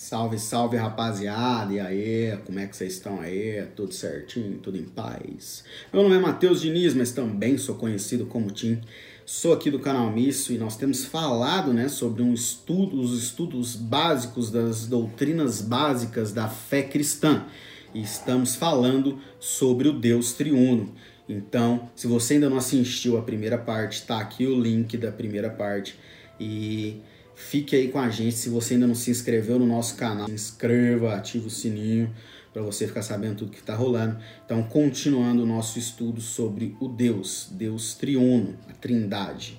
Salve, salve rapaziada, e aí, como é que vocês estão aí? Tudo certinho, tudo em paz? Meu nome é Matheus Diniz, mas também sou conhecido como Tim. Sou aqui do canal Misso e nós temos falado né, sobre um estudo, os estudos básicos das doutrinas básicas da fé cristã. E estamos falando sobre o Deus triuno. Então, se você ainda não assistiu a primeira parte, está aqui o link da primeira parte. E Fique aí com a gente. Se você ainda não se inscreveu no nosso canal, se inscreva, ative o sininho para você ficar sabendo tudo que está rolando. Então, continuando o nosso estudo sobre o Deus, Deus triuno, a Trindade.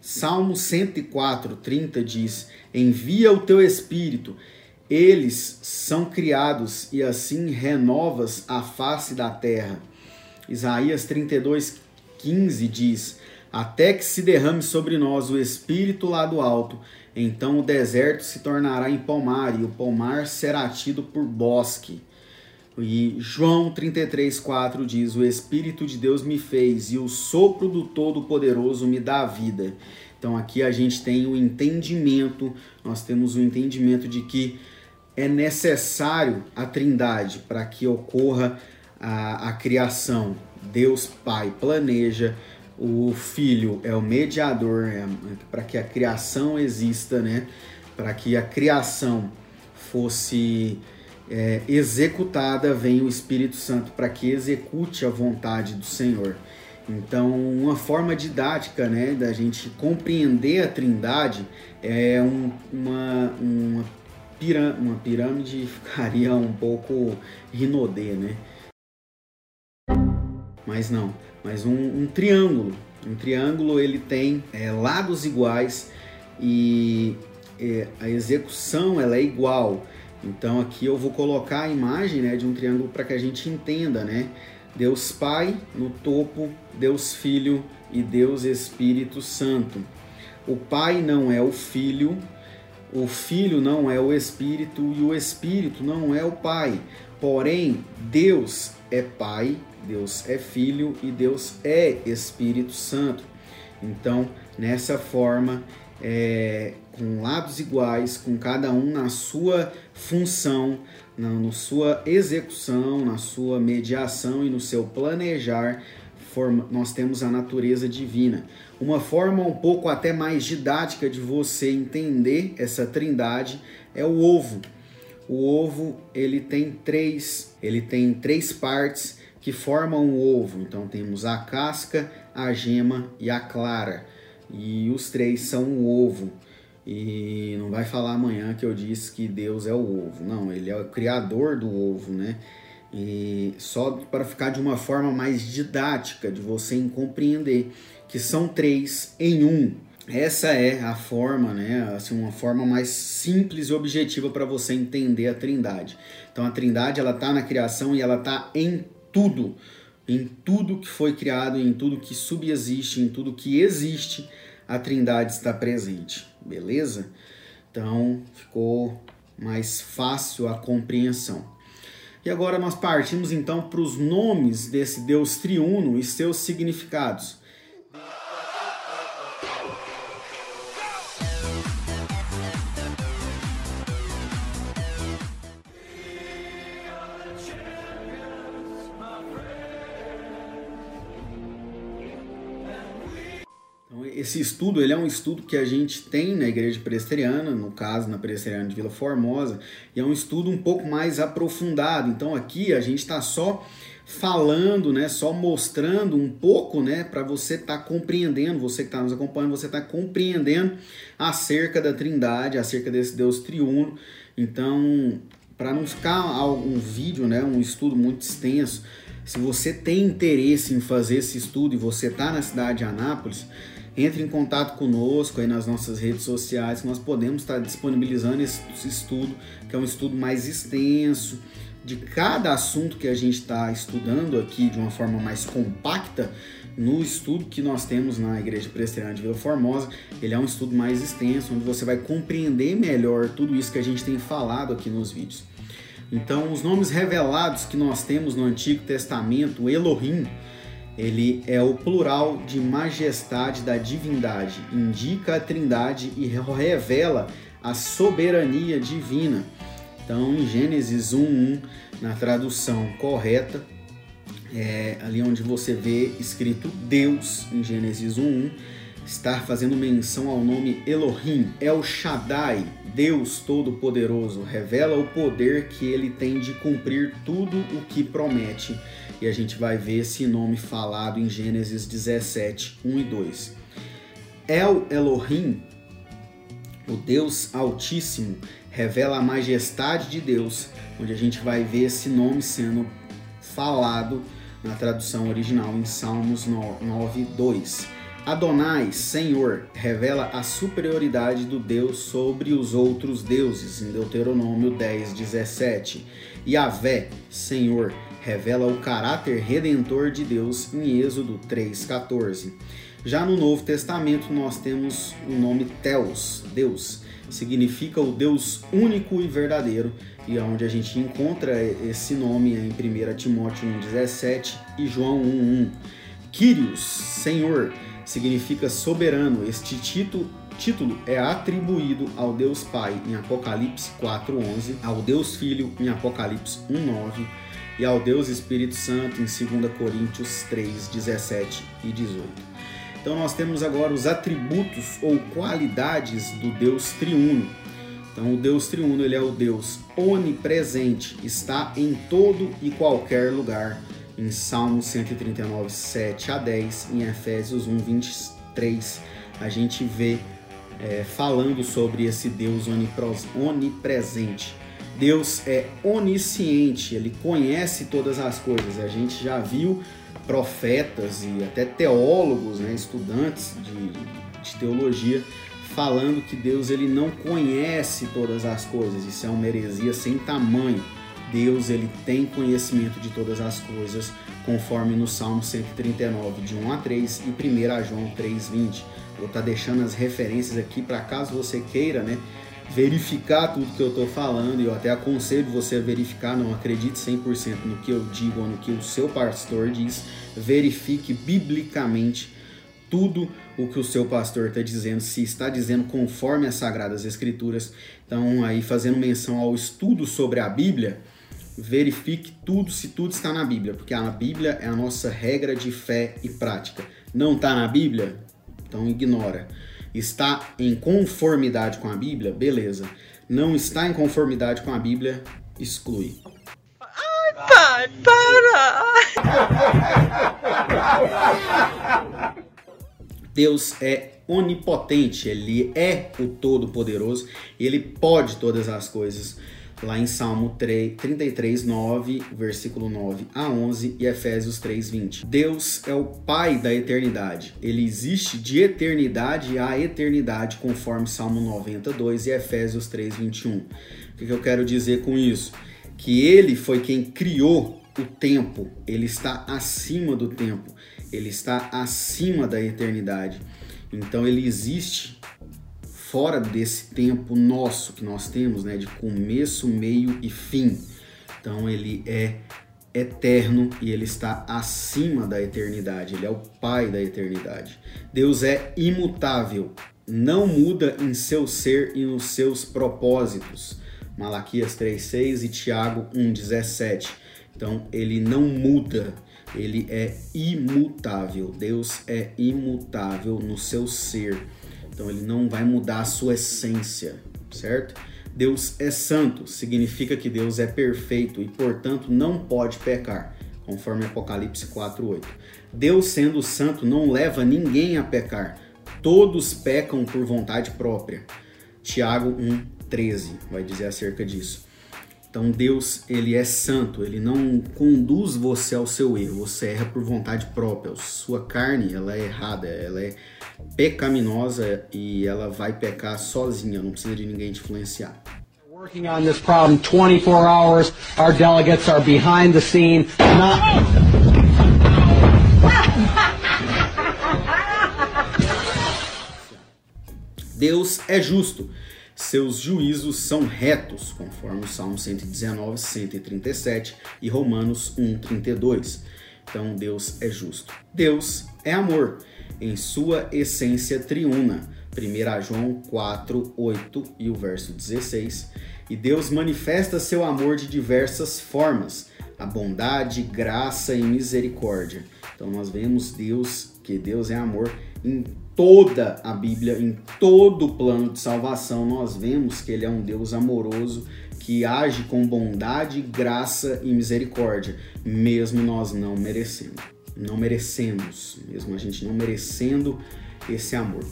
Salmo 104, 30 diz: Envia o teu espírito, eles são criados e assim renovas a face da terra. Isaías 32, 15 diz: Até que se derrame sobre nós o espírito lá do alto então o deserto se tornará em pomar, e o pomar será tido por bosque. E João 33,4 diz: O Espírito de Deus me fez, e o sopro do Todo-Poderoso me dá vida. Então aqui a gente tem o entendimento, nós temos o entendimento de que é necessário a trindade para que ocorra a, a criação. Deus Pai planeja, o filho é o mediador é, para que a criação exista, né? Para que a criação fosse é, executada, vem o Espírito Santo para que execute a vontade do Senhor. Então, uma forma didática né, da gente compreender a Trindade é um, uma, uma, pirâmide, uma pirâmide ficaria um pouco rinodê, né? Mas não, mas um, um triângulo. Um triângulo ele tem é, lados iguais e é, a execução ela é igual. Então aqui eu vou colocar a imagem né, de um triângulo para que a gente entenda, né? Deus Pai no topo, Deus Filho e Deus Espírito Santo. O Pai não é o Filho, o Filho não é o Espírito e o Espírito não é o Pai. Porém, Deus é Pai, Deus é Filho e Deus é Espírito Santo. Então, nessa forma, é, com lados iguais, com cada um na sua função, na, na sua execução, na sua mediação e no seu planejar, forma, nós temos a natureza divina. Uma forma um pouco até mais didática de você entender essa trindade é o ovo. O ovo ele tem três, ele tem três partes que formam o ovo. Então temos a casca, a gema e a clara. E os três são o ovo. E não vai falar amanhã que eu disse que Deus é o ovo. Não, ele é o criador do ovo, né? E só para ficar de uma forma mais didática, de você compreender que são três em um. Essa é a forma, né? Assim, uma forma mais simples e objetiva para você entender a Trindade. Então a Trindade ela está na criação e ela está em tudo, em tudo que foi criado, em tudo que subexiste, em tudo que existe, a Trindade está presente, beleza? Então ficou mais fácil a compreensão. E agora nós partimos então para os nomes desse Deus triuno e seus significados. Esse estudo ele é um estudo que a gente tem na igreja presbiteriana, no caso na presbiteriana de Vila Formosa, e é um estudo um pouco mais aprofundado. Então aqui a gente está só falando, né, só mostrando um pouco, né, para você estar tá compreendendo, você que está nos acompanhando, você está compreendendo acerca da Trindade, acerca desse Deus triuno. Então, para não ficar um vídeo, né, um estudo muito extenso, se você tem interesse em fazer esse estudo e você está na cidade de Anápolis, entre em contato conosco aí nas nossas redes sociais, que nós podemos estar disponibilizando esse estudo, que é um estudo mais extenso, de cada assunto que a gente está estudando aqui de uma forma mais compacta, no estudo que nós temos na Igreja Presbiteriana de Vila Formosa, ele é um estudo mais extenso, onde você vai compreender melhor tudo isso que a gente tem falado aqui nos vídeos. Então, os nomes revelados que nós temos no Antigo Testamento, Elohim, ele é o plural de majestade da divindade, indica a trindade e revela a soberania divina. Então, em Gênesis 1:1, na tradução correta, é, ali onde você vê escrito Deus em Gênesis 1:1, está fazendo menção ao nome Elohim, El Shaddai, Deus Todo-Poderoso, revela o poder que ele tem de cumprir tudo o que promete. E a gente vai ver esse nome falado em Gênesis 17, 1 e 2. El Elohim, o Deus Altíssimo, revela a majestade de Deus, onde a gente vai ver esse nome sendo falado na tradução original em Salmos 9, 2. Adonai, Senhor, revela a superioridade do Deus sobre os outros deuses, em Deuteronômio 10, 17. Yahvé, Senhor, revela o caráter redentor de Deus em Êxodo 3, 14. Já no Novo Testamento nós temos o nome Theos, Deus, significa o Deus único e verdadeiro, e é onde a gente encontra esse nome em 1 Timóteo 1,17 e João 1,1. Kyrios, Senhor, significa soberano. Este título, título é atribuído ao Deus Pai em Apocalipse 4,11, ao Deus Filho em Apocalipse 1,9 e ao Deus Espírito Santo em 2 Coríntios 3, 17 e 18. Então nós temos agora os atributos ou qualidades do Deus triuno. Então o Deus triuno ele é o Deus onipresente, está em todo e qualquer lugar. Em Salmo 139, 7 a 10, em Efésios 1, 23, a gente vê é, falando sobre esse Deus onipresente. Deus é onisciente, ele conhece todas as coisas. A gente já viu profetas e até teólogos, né, estudantes de, de teologia, falando que Deus ele não conhece todas as coisas. Isso é uma heresia sem tamanho. Deus ele tem conhecimento de todas as coisas, conforme no Salmo 139, de 1 a 3 e 1 João 3:20. Vou estar tá deixando as referências aqui para caso você queira, né, verificar tudo que eu estou falando, e eu até aconselho você a verificar, não acredite 100% no que eu digo ou no que o seu pastor diz, verifique biblicamente tudo o que o seu pastor está dizendo, se está dizendo conforme as Sagradas Escrituras. Então, aí fazendo menção ao estudo sobre a Bíblia, verifique tudo se tudo está na Bíblia, porque a Bíblia é a nossa regra de fé e prática. Não está na Bíblia? Então ignora está em conformidade com a Bíblia, beleza. Não está em conformidade com a Bíblia, exclui. Ai, pai, para! Deus é onipotente, ele é o todo-poderoso, ele pode todas as coisas lá em Salmo 3, 33, 9, versículo 9 a 11 e Efésios 3, 20. Deus é o Pai da eternidade. Ele existe de eternidade a eternidade, conforme Salmo 92 e Efésios 3, 21. O que eu quero dizer com isso? Que ele foi quem criou o tempo, ele está acima do tempo, ele está acima da eternidade. Então ele existe fora desse tempo nosso que nós temos, né, de começo, meio e fim. Então ele é eterno e ele está acima da eternidade, ele é o pai da eternidade. Deus é imutável, não muda em seu ser e nos seus propósitos. Malaquias 3:6 e Tiago 1:17. Então ele não muda, ele é imutável. Deus é imutável no seu ser. Então ele não vai mudar a sua essência, certo? Deus é santo, significa que Deus é perfeito e, portanto, não pode pecar, conforme Apocalipse 4:8. Deus sendo santo não leva ninguém a pecar. Todos pecam por vontade própria. Tiago 1:13 vai dizer acerca disso. Então Deus, ele é santo, ele não conduz você ao seu erro, você erra por vontade própria. Sua carne, ela é errada, ela é pecaminosa e ela vai pecar sozinha, não precisa de ninguém te influenciar. Working on this problem 24 hours. Our delegates are behind the scene, not Deus é justo. Seus juízos são retos, conforme o Salmo 119, 137 e Romanos 1, 32. Então Deus é justo. Deus é amor em sua essência triuna. 1 João 4, 8 e o verso 16. E Deus manifesta seu amor de diversas formas: a bondade, graça e misericórdia. Então nós vemos Deus, que Deus é amor em toda a Bíblia, em todo o plano de salvação, nós vemos que ele é um Deus amoroso que age com bondade, graça e misericórdia, mesmo nós não merecendo. Não merecemos, mesmo a gente não merecendo esse amor.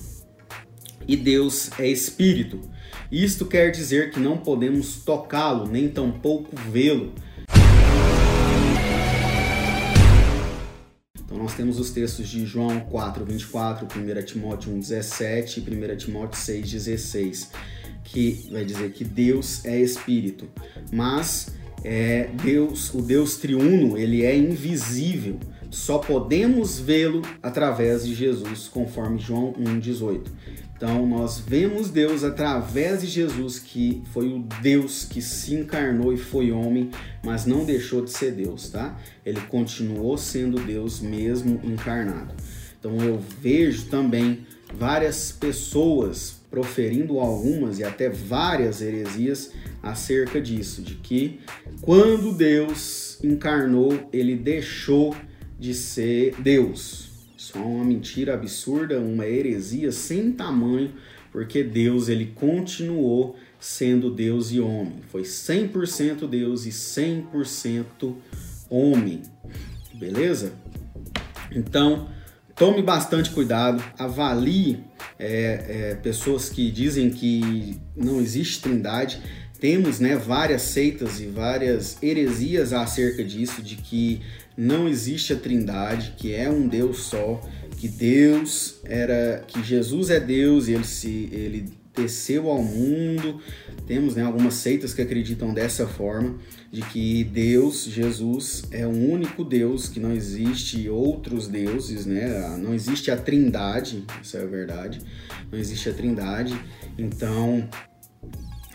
E Deus é espírito. Isto quer dizer que não podemos tocá-lo, nem tampouco vê-lo. Então nós temos os textos de João 4, 24, 1 Timóteo 1, 17 e 1 Timóteo 6, 16, que vai dizer que Deus é espírito, mas é Deus, o Deus triuno, ele é invisível. Só podemos vê-lo através de Jesus, conforme João 1,18. Então, nós vemos Deus através de Jesus, que foi o Deus que se encarnou e foi homem, mas não deixou de ser Deus, tá? Ele continuou sendo Deus mesmo encarnado. Então, eu vejo também várias pessoas proferindo algumas e até várias heresias acerca disso, de que quando Deus encarnou, ele deixou de ser Deus. Isso é uma mentira absurda, uma heresia sem tamanho, porque Deus ele continuou sendo Deus e homem. Foi 100% Deus e 100% homem. Beleza? Então, tome bastante cuidado, avalie é, é, pessoas que dizem que não existe trindade. Temos né, várias seitas e várias heresias acerca disso, de que não existe a Trindade, que é um Deus só, que Deus era, que Jesus é Deus e ele se ele desceu ao mundo. Temos né, algumas seitas que acreditam dessa forma, de que Deus, Jesus, é o único Deus, que não existe outros deuses, né? Não existe a Trindade, isso é a verdade. Não existe a Trindade. Então,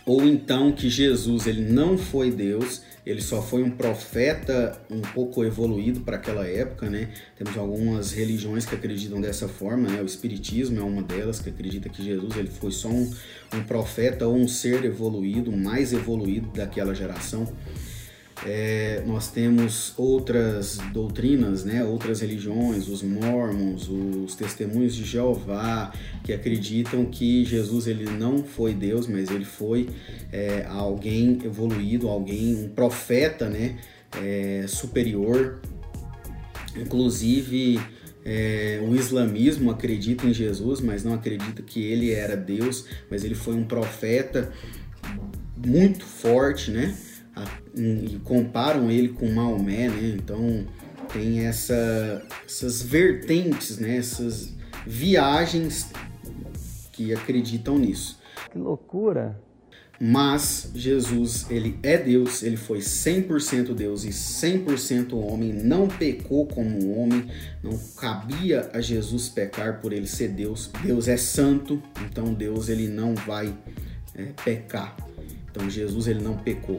ou então que Jesus ele não foi Deus, ele só foi um profeta um pouco evoluído para aquela época, né? Temos algumas religiões que acreditam dessa forma, né? O espiritismo é uma delas que acredita que Jesus ele foi só um, um profeta ou um ser evoluído, mais evoluído daquela geração. É, nós temos outras doutrinas, né, outras religiões, os mormons, os testemunhos de Jeová, que acreditam que Jesus ele não foi Deus, mas ele foi é, alguém evoluído, alguém, um profeta né, é, superior. Inclusive, é, o islamismo acredita em Jesus, mas não acredita que ele era Deus, mas ele foi um profeta muito forte, né? E comparam ele com Maomé, né? Então tem essa, essas vertentes, né? Essas viagens que acreditam nisso. Que loucura! Mas Jesus, ele é Deus, ele foi 100% Deus e 100% homem, não pecou como homem, não cabia a Jesus pecar por ele ser Deus. Deus é santo, então Deus ele não vai é, pecar. Então Jesus ele não pecou.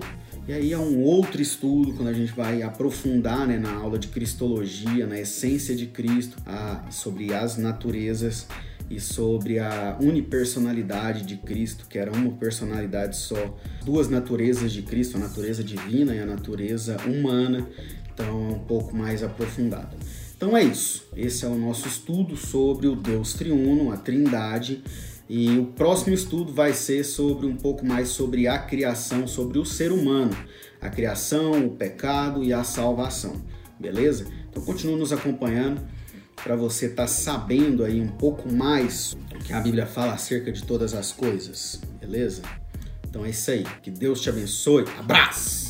E aí é um outro estudo quando a gente vai aprofundar né, na aula de Cristologia, na essência de Cristo, a, sobre as naturezas e sobre a unipersonalidade de Cristo, que era uma personalidade só, duas naturezas de Cristo, a natureza divina e a natureza humana, então é um pouco mais aprofundado. Então é isso, esse é o nosso estudo sobre o Deus triuno, a Trindade, e o próximo estudo vai ser sobre um pouco mais sobre a criação, sobre o ser humano, a criação, o pecado e a salvação. Beleza? Então continue nos acompanhando para você estar tá sabendo aí um pouco mais o que a Bíblia fala acerca de todas as coisas. Beleza? Então é isso aí. Que Deus te abençoe. Abraço!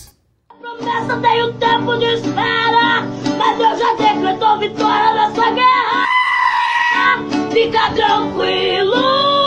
promessa tem o tempo de espera, mas Deus já decretou vitória nessa guerra. Fica tranquilo.